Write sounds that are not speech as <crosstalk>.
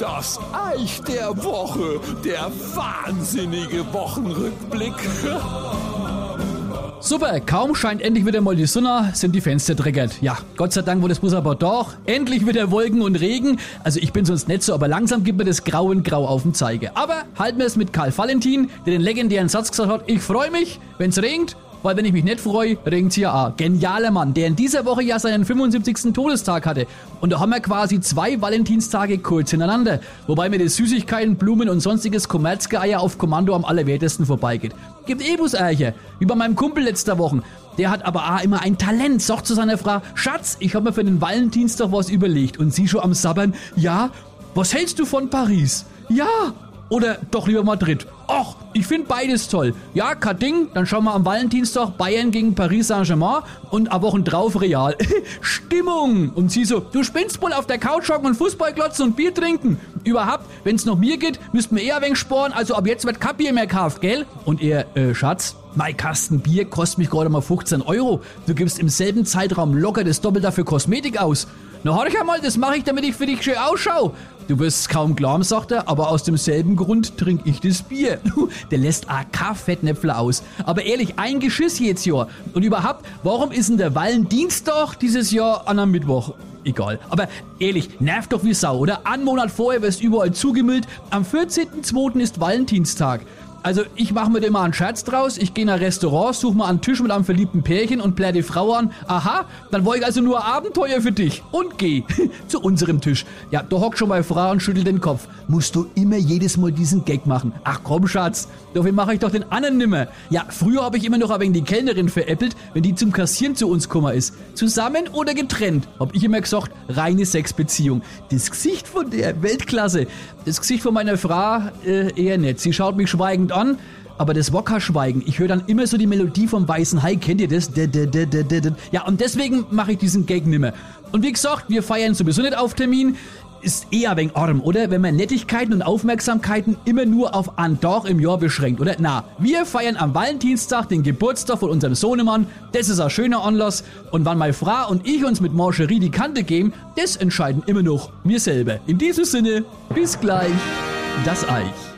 Das Eich der Woche, der wahnsinnige Wochenrückblick. Super, kaum scheint endlich wieder mal die Sonne, sind die Fenster dreckert. Ja, Gott sei Dank wurde es bloß aber doch. Endlich wieder Wolken und Regen. Also ich bin sonst nicht so, aber langsam gibt mir das Grau in Grau auf dem Zeige. Aber halten wir es mit Karl Valentin, der den legendären Satz gesagt hat, ich freue mich, wenn es regnet weil wenn ich mich nicht freue, regt's hier auch. Genialer Mann, der in dieser Woche ja seinen 75. Todestag hatte. Und da haben wir quasi zwei Valentinstage kurz hintereinander. Wobei mir die Süßigkeiten, Blumen und sonstiges Kommerzgeier auf Kommando am allerwertesten vorbeigeht. Gibt Ebus-Ärcher, wie bei meinem Kumpel letzter Woche. Der hat aber auch immer ein Talent, sagt zu seiner Frau, Schatz, ich habe mir für den Valentinstag was überlegt. Und sie schon am Sabbern, ja, was hältst du von Paris? Ja, oder doch lieber Madrid? Och, ich finde beides toll. Ja, kein Ding, dann schauen wir am Valentinstag Bayern gegen Paris Saint-Germain und a Wochen drauf Real. <laughs> Stimmung! Und sie so, du spinnst wohl auf der Couch hocken und Fußball glotzen und Bier trinken. Überhaupt, wenn's noch Bier geht, müssten wir eher wenig sporen, also ab jetzt wird kein Bier mehr gekauft, gell? Und er, äh, Schatz, mein Kasten Bier kostet mich gerade mal 15 Euro. Du gibst im selben Zeitraum locker das Doppelte für Kosmetik aus. Na, horch einmal, das mache ich, damit ich für dich schön ausschau. Du wirst es kaum glauben, sagt er, aber aus demselben Grund trinke ich das Bier. Der lässt AK-Fettnäpfler aus. Aber ehrlich, ein Geschiss jetzt Jahr. Und überhaupt, warum ist denn der Wallendienstag dieses Jahr an einem Mittwoch? Egal. Aber ehrlich, nervt doch wie Sau, oder? Ein Monat vorher wirst überall zugemüllt. Am 14.02. ist Valentinstag. Also ich mache mir immer einen Scherz draus, ich gehe in ein Restaurant, suche mal einen Tisch mit einem verliebten Pärchen und plär die Frau an. Aha, dann wollte ich also nur Abenteuer für dich. Und geh <laughs> zu unserem Tisch. Ja, da hockt schon meine Frau und schüttelt den Kopf. Musst du immer jedes Mal diesen Gag machen? Ach komm, Schatz, dafür mache ich doch den anderen nimmer. Ja, früher habe ich immer noch wenig die Kellnerin veräppelt, wenn die zum Kassieren zu uns gekommen ist. Zusammen oder getrennt, hab ich immer gesagt, reine Sexbeziehung. Das Gesicht von der Weltklasse. Das Gesicht von meiner Frau äh, eher nicht. Sie schaut mich schweigend fängt an, aber das Wokka-Schweigen, ich höre dann immer so die Melodie vom Weißen Hai, kennt ihr das? Ja, und deswegen mache ich diesen Gag nimmer. Und wie gesagt, wir feiern sowieso nicht auf Termin. Ist eher wegen arm, oder? Wenn man Nettigkeiten und Aufmerksamkeiten immer nur auf ein Tag im Jahr beschränkt, oder? Na, wir feiern am Valentinstag den Geburtstag von unserem Sohnemann. Das ist ein schöner Anlass. Und wann meine Frau und ich uns mit Marcherie die Kante geben, das entscheiden immer noch wir selber. In diesem Sinne, bis gleich. Das Eich.